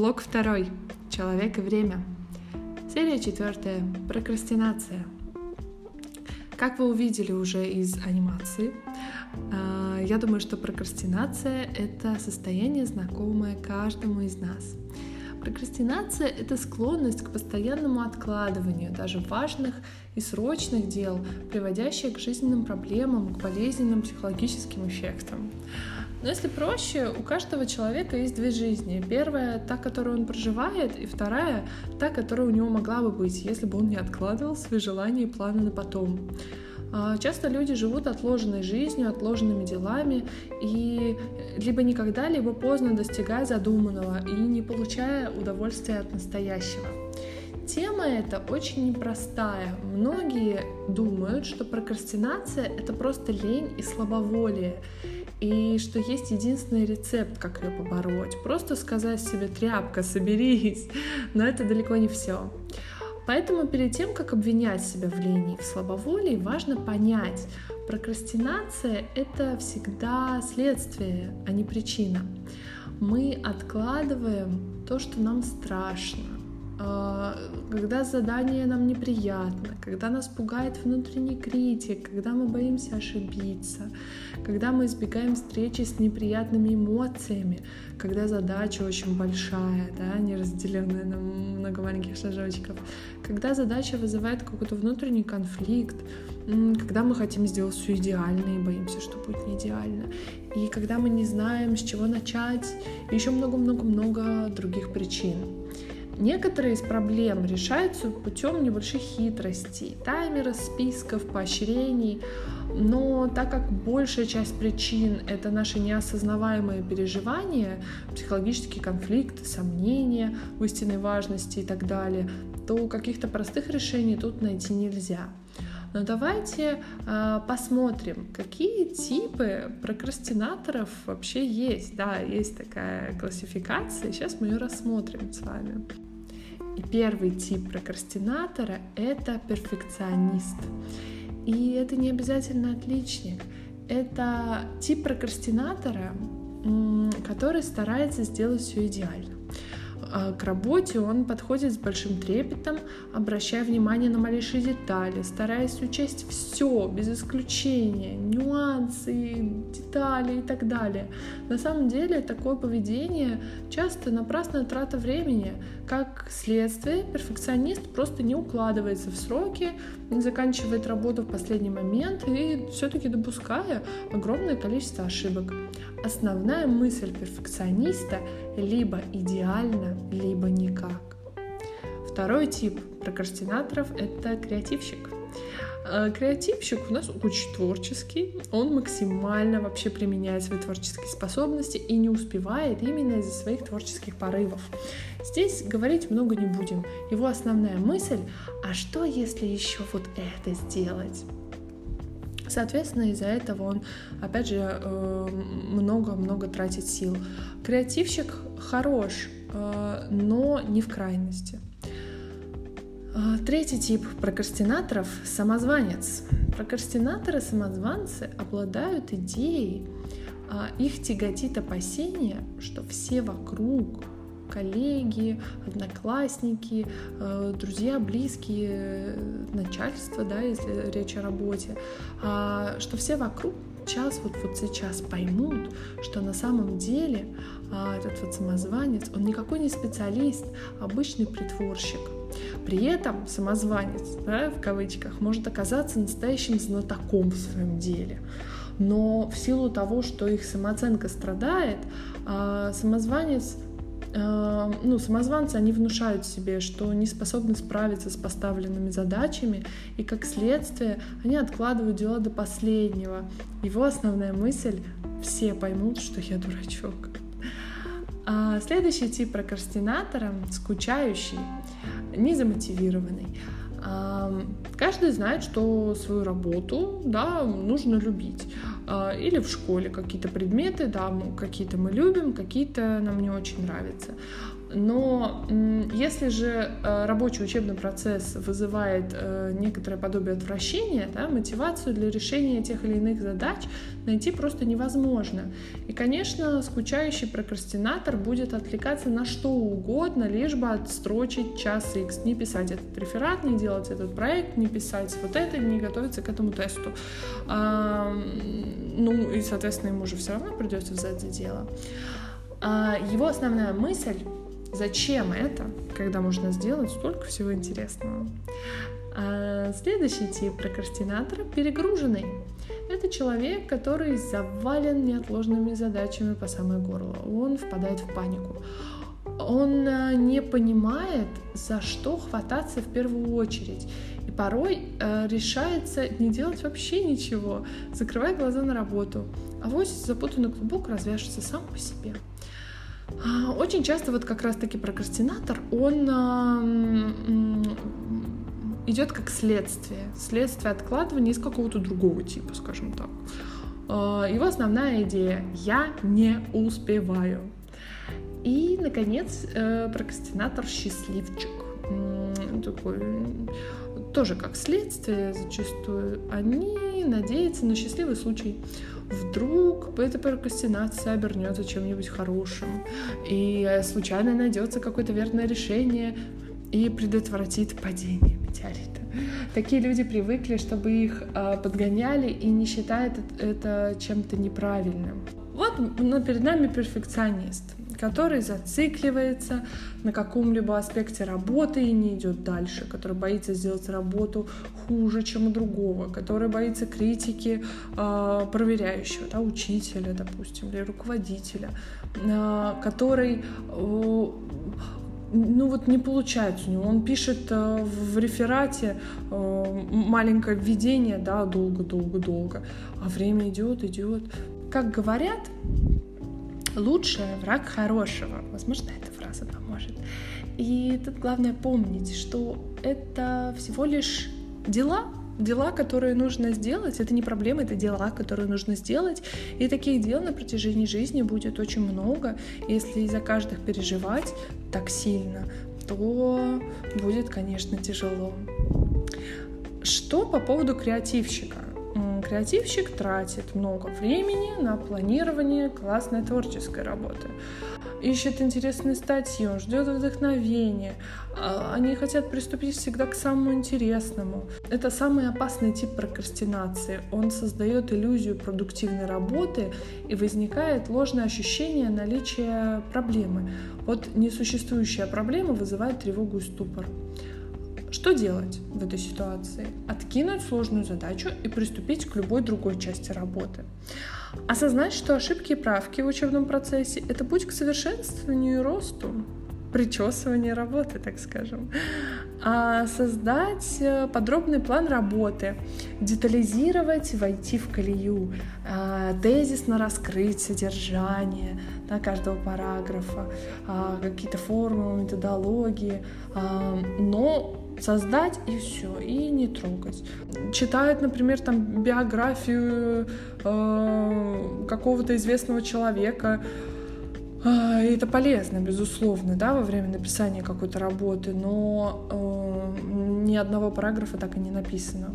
Блок второй. Человек и время. Серия четвертая. Прокрастинация. Как вы увидели уже из анимации, э, я думаю, что прокрастинация — это состояние, знакомое каждому из нас. Прокрастинация — это склонность к постоянному откладыванию даже важных и срочных дел, приводящая к жизненным проблемам, к болезненным психологическим эффектам. Но если проще, у каждого человека есть две жизни. Первая — та, которую он проживает, и вторая — та, которая у него могла бы быть, если бы он не откладывал свои желания и планы на потом. А, часто люди живут отложенной жизнью, отложенными делами, и либо никогда, либо поздно достигая задуманного и не получая удовольствия от настоящего. Тема эта очень непростая. Многие думают, что прокрастинация — это просто лень и слабоволие и что есть единственный рецепт, как ее побороть. Просто сказать себе «тряпка, соберись», но это далеко не все. Поэтому перед тем, как обвинять себя в лени в слабоволии, важно понять, прокрастинация — это всегда следствие, а не причина. Мы откладываем то, что нам страшно, когда задание нам неприятно, когда нас пугает внутренний критик, когда мы боимся ошибиться, когда мы избегаем встречи с неприятными эмоциями, когда задача очень большая, да, не разделенная на много маленьких шажочков, когда задача вызывает какой-то внутренний конфликт, когда мы хотим сделать все идеально и боимся, что будет не идеально, и когда мы не знаем, с чего начать, и еще много-много-много других причин. Некоторые из проблем решаются путем небольших хитростей, таймеров, списков, поощрений, но так как большая часть причин — это наши неосознаваемые переживания, психологические конфликты, сомнения в истинной важности и так далее, то каких-то простых решений тут найти нельзя. Но давайте э, посмотрим, какие типы прокрастинаторов вообще есть. Да, есть такая классификация, сейчас мы ее рассмотрим с вами. Первый тип прокрастинатора — это перфекционист. И это не обязательно отличник. Это тип прокрастинатора, который старается сделать все идеально. А, к работе он подходит с большим трепетом, обращая внимание на малейшие детали, стараясь учесть все, без исключения, нюансы, детали и так далее. На самом деле такое поведение часто напрасная трата времени. Как следствие, перфекционист просто не укладывается в сроки, заканчивает работу в последний момент и все-таки допуская огромное количество ошибок. Основная мысль перфекциониста либо идеально, либо никак. Второй тип прокрастинаторов — это креативщик. Э, креативщик у нас очень творческий, он максимально вообще применяет свои творческие способности и не успевает именно из-за своих творческих порывов. Здесь говорить много не будем. Его основная мысль — а что если еще вот это сделать? Соответственно, из-за этого он, опять же, э, много-много тратит сил. Креативщик хорош, э, но не в крайности. Э, третий тип прокрастинаторов – самозванец. Прокрастинаторы-самозванцы обладают идеей, их тяготит опасение, что все вокруг коллеги, одноклассники, э, друзья, близкие, начальство, да, если речь о работе, а, что все вокруг сейчас, вот, вот сейчас поймут, что на самом деле а, этот вот самозванец, он никакой не специалист, а обычный притворщик. При этом самозванец, да, в кавычках, может оказаться настоящим знатоком в своем деле. Но в силу того, что их самооценка страдает, самозванец Э, ну, самозванцы, они внушают себе, что не способны справиться с поставленными задачами, и как следствие они откладывают дела до последнего. Его основная мысль — все поймут, что я дурачок. А следующий тип прокрастинатора — скучающий, незамотивированный. Каждый знает, что свою работу да, нужно любить. А, или в школе какие-то предметы, да, какие-то мы любим, какие-то нам не очень нравятся. Но если же э, рабочий учебный процесс вызывает э, некоторое подобие отвращения, да, мотивацию для решения тех или иных задач найти просто невозможно. И, конечно, скучающий прокрастинатор будет отвлекаться на что угодно, лишь бы отстрочить час X, не писать этот реферат, не делать этот проект, не писать вот это, не готовиться к этому тесту. А, ну и, соответственно, ему же все равно придется взять за дело. А, его основная мысль Зачем это, когда можно сделать столько всего интересного? А следующий тип прокрастинатора — перегруженный. Это человек, который завален неотложными задачами по самое горло. Он впадает в панику. Он а, не понимает, за что хвататься в первую очередь. И порой э, решается не делать вообще ничего, закрывая глаза на работу. А вот запутанный клубок развяжется сам по себе. А, очень часто вот как раз-таки прокрастинатор, он идет как следствие, следствие откладывания из какого-то другого типа, скажем так. А, его основная идея — я не успеваю. И, наконец, э, прокрастинатор счастливчик. Такой, тоже как следствие зачастую. Они надеются на счастливый случай вдруг эта прокрастинация обернется чем-нибудь хорошим, и случайно найдется какое-то верное решение и предотвратит падение метеорита. Такие люди привыкли, чтобы их э, подгоняли и не считают это чем-то неправильным. Вот но перед нами перфекционист который зацикливается на каком-либо аспекте работы и не идет дальше, который боится сделать работу хуже, чем у другого, который боится критики э, проверяющего, да, учителя, допустим, или руководителя, э, который э, ну вот не получается у него. Он пишет э, в реферате э, маленькое введение, да, долго-долго-долго, а время идет, идет. Как говорят, лучшее враг хорошего. Возможно, эта фраза поможет. И тут главное помнить, что это всего лишь дела, дела, которые нужно сделать. Это не проблема, это дела, которые нужно сделать. И таких дел на протяжении жизни будет очень много. Если из-за каждых переживать так сильно, то будет, конечно, тяжело. Что по поводу креативщика? Креативщик тратит много времени на планирование классной творческой работы. Ищет интересные статьи, он ждет вдохновения. А, они хотят приступить всегда к самому интересному. Это самый опасный тип прокрастинации. Он создает иллюзию продуктивной работы и возникает ложное ощущение наличия проблемы. Вот несуществующая проблема вызывает тревогу и ступор. Что делать в этой ситуации? Откинуть сложную задачу и приступить к любой другой части работы. Осознать, что ошибки и правки в учебном процессе – это путь к совершенствованию и росту, причесывание работы, так скажем. А создать э, подробный план работы, детализировать, войти в колею, а, тезисно раскрыть содержание да, каждого параграфа, а, какие-то формулы, методологии, а, но создать и все, и не трогать. Читают, например, там биографию э, какого-то известного человека, и это полезно, безусловно, да, во время написания какой-то работы, но э, ни одного параграфа так и не написано.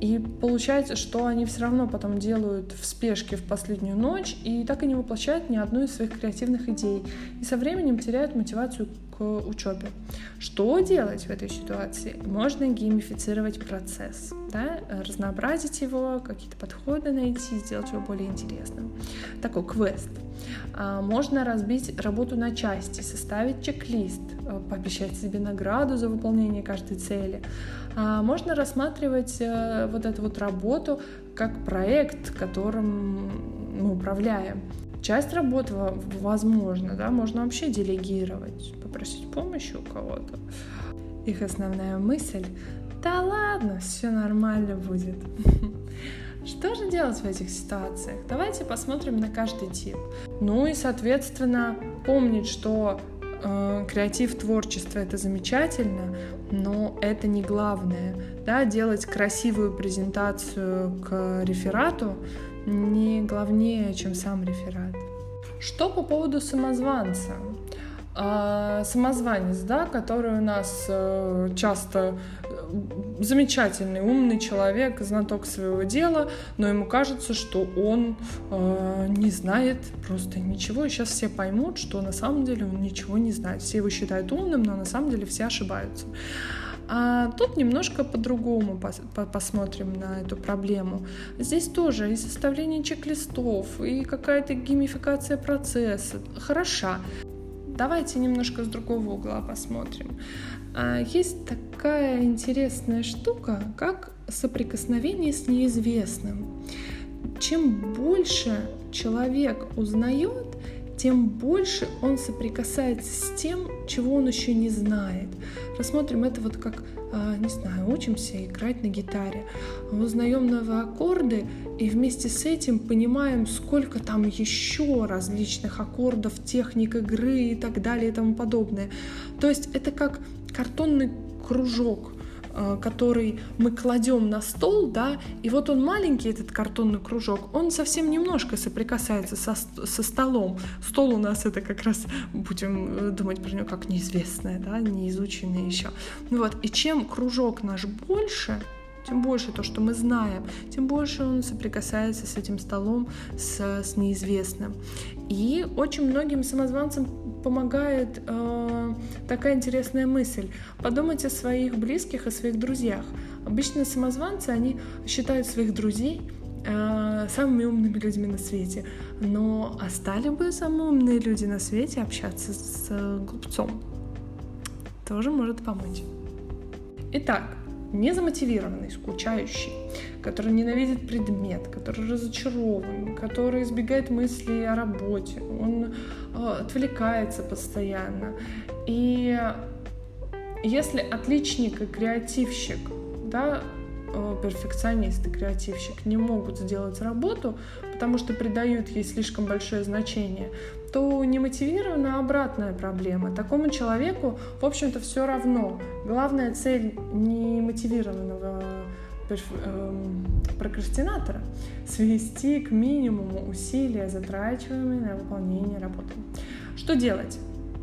И получается, что они все равно потом делают в спешке в последнюю ночь и так и не воплощают ни одну из своих креативных идей. И со временем теряют мотивацию к учебе. Что делать в этой ситуации? Можно геймифицировать процесс, да? разнообразить его, какие-то подходы найти, сделать его более интересным. Такой квест. А, можно разбить работу на части, составить чек-лист, э, пообещать себе награду за выполнение каждой цели. А, можно рассматривать э, вот эту вот работу как проект, которым мы управляем. Часть работы, возможно, да, можно вообще делегировать, попросить помощи у кого-то. Их основная мысль — да ладно, все нормально будет. Что же делать в этих ситуациях? Давайте посмотрим на каждый тип. Ну и, соответственно, помнить, что э, креатив, творчество это замечательно, но это не главное. Да, делать красивую презентацию к реферату не главнее, чем сам реферат. Что по поводу самозванца? а, самозванец, да, который у нас э, часто э, замечательный, умный человек, знаток своего дела, но ему кажется, что он э, не знает просто ничего, и сейчас все поймут, что на самом деле он ничего не знает. Все его считают умным, но на самом деле все ошибаются. А тут немножко по-другому посмотрим на эту проблему. Здесь тоже и составление чек-листов, и какая-то геймификация процесса хороша. Давайте немножко с другого угла посмотрим. А, есть такая интересная штука, как соприкосновение с неизвестным. Чем больше человек узнает, тем больше он соприкасается с тем, чего он еще не знает. Рассмотрим это вот как, а, не знаю, учимся играть на гитаре, узнаем новые аккорды и вместе с этим понимаем, сколько там еще различных аккордов, техник игры и так далее и тому подобное. То есть это как картонный кружок, который мы кладем на стол, да, и вот он маленький, этот картонный кружок, он совсем немножко соприкасается со, со столом. Стол у нас это как раз, будем э, думать про него как неизвестное, да, неизученное еще. Вот, и чем кружок наш больше, тем больше то, что мы знаем, тем больше он соприкасается с этим столом, с, с неизвестным. И очень многим самозванцам помогает э, такая интересная мысль. Подумать о своих близких, о своих друзьях. Обычно самозванцы, они считают своих друзей э, самыми умными людьми на свете. Но а стали бы самые умные люди на свете общаться с э, глупцом? Тоже может помочь. Итак, незамотивированный, скучающий, который ненавидит предмет, который разочарован, который избегает мыслей о работе, он э, отвлекается постоянно. И если отличник и креативщик, да, э, перфекционист и креативщик не могут сделать работу, потому что придают ей слишком большое значение, то немотивированная обратная проблема. Такому человеку, в общем-то, все равно. Главная цель немотивированного эм, прокрастинатора свести к минимуму усилия, затрачиваемые на выполнение работы. Что делать?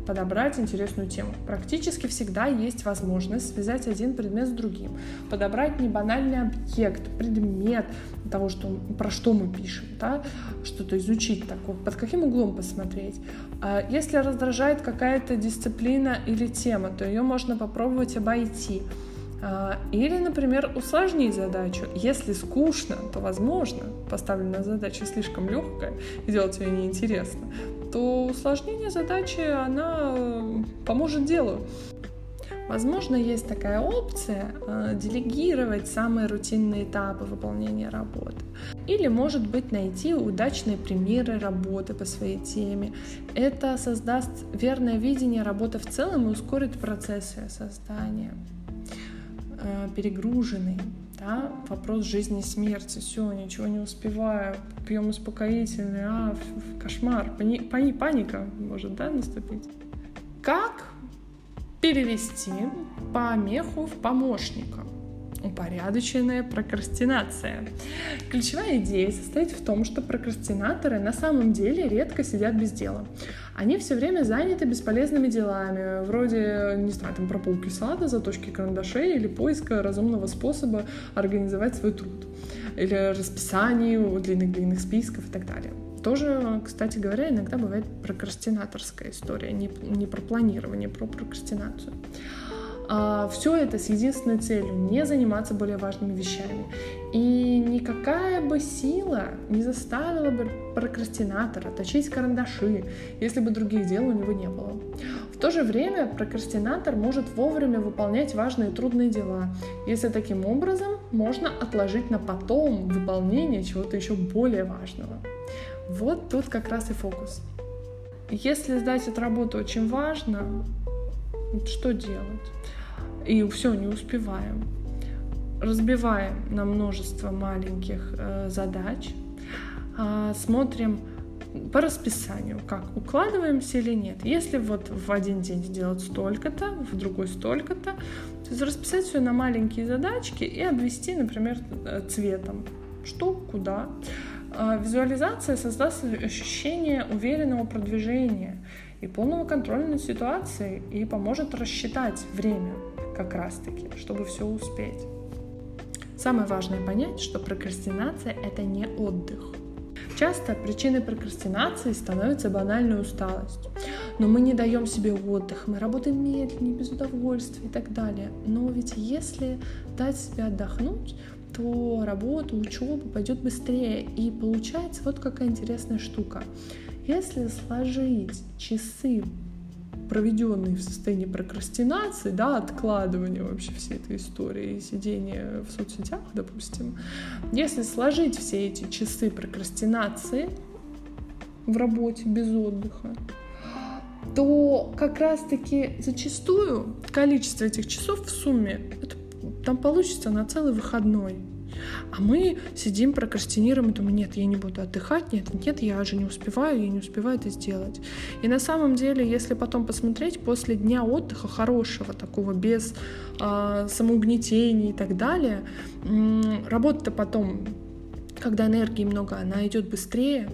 Подобрать интересную тему. Практически всегда есть возможность связать один предмет с другим, подобрать не банальный объект, предмет того, что, про что мы пишем, да, что-то изучить такое, под каким углом посмотреть. А если раздражает какая-то дисциплина или тема, то ее можно попробовать обойти. А, или, например, усложнить задачу. Если скучно, то, возможно, поставленная задача слишком легкая и делать ее неинтересно, то усложнение задачи, она э, поможет делу. Возможно, есть такая опция э, делегировать самые рутинные этапы выполнения работы. Или, может быть, найти удачные примеры работы по своей теме. Это создаст верное видение работы в целом и ускорит процесс ее создания. Э, перегруженный, да, вопрос жизни и смерти, все, ничего не успеваю, пьем успокоительный, а, кошмар, пани, пани, паника может, да, наступить. Как перевести помеху в помощника? Упорядоченная прокрастинация. Ключевая идея состоит в том, что прокрастинаторы на самом деле редко сидят без дела. Они все время заняты бесполезными делами, вроде, не знаю, там прополки салата, заточки карандашей или поиска разумного способа организовать свой труд. Или расписание длинных-длинных списков и так далее. Тоже, кстати говоря, иногда бывает прокрастинаторская история, не, не про планирование, про прокрастинацию. А, все это с единственной целью — не заниматься более важными вещами. И никакая бы сила не заставила бы прокрастинатора точить карандаши, если бы других дел у него не было. В то же время прокрастинатор может вовремя выполнять важные и трудные дела, если таким образом можно отложить на потом выполнение чего-то еще более важного. Вот тут как раз и фокус. Если сдать эту работу очень важно, что делать? И все, не успеваем. Разбиваем на множество маленьких э, задач, э, смотрим по расписанию, как укладываемся или нет. Если вот в один день сделать столько-то, в другой столько-то, то есть расписать все на маленькие задачки и обвести, например, э, цветом. Что, куда. А, визуализация создаст ощущение уверенного продвижения и полного контроля над ситуацией и поможет рассчитать время как раз-таки, чтобы все успеть. Самое важное понять, что прокрастинация — это не отдых. Часто причиной прокрастинации становится банальная усталость. Но мы не даем себе отдых, мы работаем медленнее, без удовольствия и так далее. Но ведь если дать себе отдохнуть, то работа, учеба пойдет быстрее. И получается вот какая интересная штука. Если сложить часы, проведенные в состоянии прокрастинации, да, откладывания вообще всей этой истории и сидения в соцсетях, допустим, если сложить все эти часы прокрастинации в работе без отдыха, то как раз-таки зачастую количество этих часов в сумме это там получится на целый выходной. А мы сидим, прокрастинируем и думаем, нет, я не буду отдыхать, нет, нет, я же не успеваю, я не успеваю это сделать. И на самом деле, если потом посмотреть, после дня отдыха хорошего, такого без э, самоугнетения и так далее, э, работа-то потом, когда энергии много, она идет быстрее,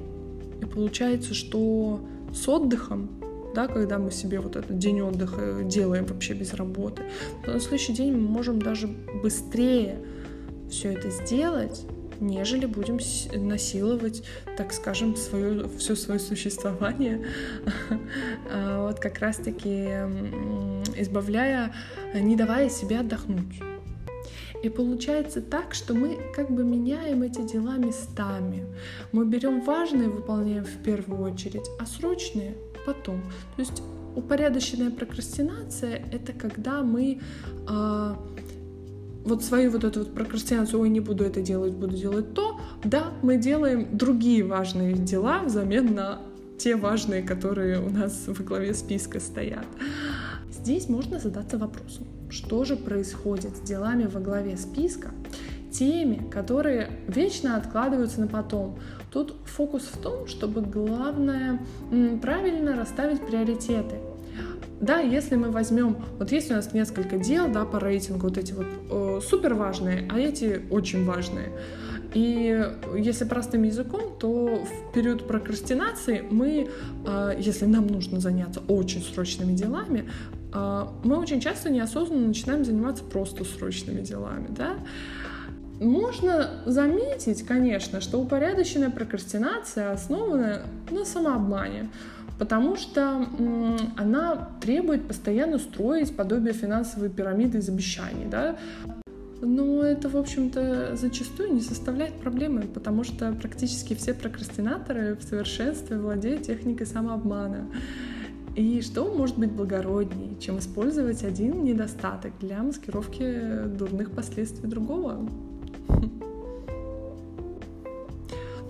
и получается, что с отдыхом да, когда мы себе вот этот день отдыха делаем вообще без работы, то на следующий день мы можем даже быстрее все это сделать, нежели будем насиловать, так скажем, свое, все свое существование, а вот как раз-таки избавляя, не давая себе отдохнуть. И получается так, что мы как бы меняем эти дела местами. Мы берем важные, выполняем в первую очередь, а срочные потом. То есть упорядоченная прокрастинация — это когда мы э, вот свою вот эту вот прокрастинацию, ой, не буду это делать, буду делать то, да, мы делаем другие важные дела взамен на те важные, которые у нас во главе списка стоят. Здесь можно задаться вопросом, что же происходит с делами во главе списка, теми, которые вечно откладываются на потом. Тут фокус в том, чтобы главное правильно расставить приоритеты. Да, если мы возьмем, вот есть у нас несколько дел, да, по рейтингу, вот эти вот э, супер важные, а эти очень важные. И если простым языком, то в период прокрастинации мы, э, если нам нужно заняться очень срочными делами, э, мы очень часто неосознанно начинаем заниматься просто срочными делами, да. Можно заметить, конечно, что упорядоченная прокрастинация основана на самообмане, потому что она требует постоянно строить подобие финансовой пирамиды из обещаний. Да? Но это, в общем-то, зачастую не составляет проблемы, потому что практически все прокрастинаторы в совершенстве владеют техникой самообмана. И что может быть благороднее, чем использовать один недостаток для маскировки дурных последствий другого?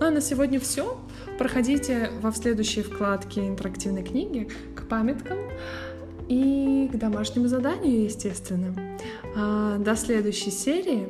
Ну а на сегодня все. Проходите во следующей вкладке интерактивной книги к памяткам и к домашнему заданию, естественно. А, до следующей серии.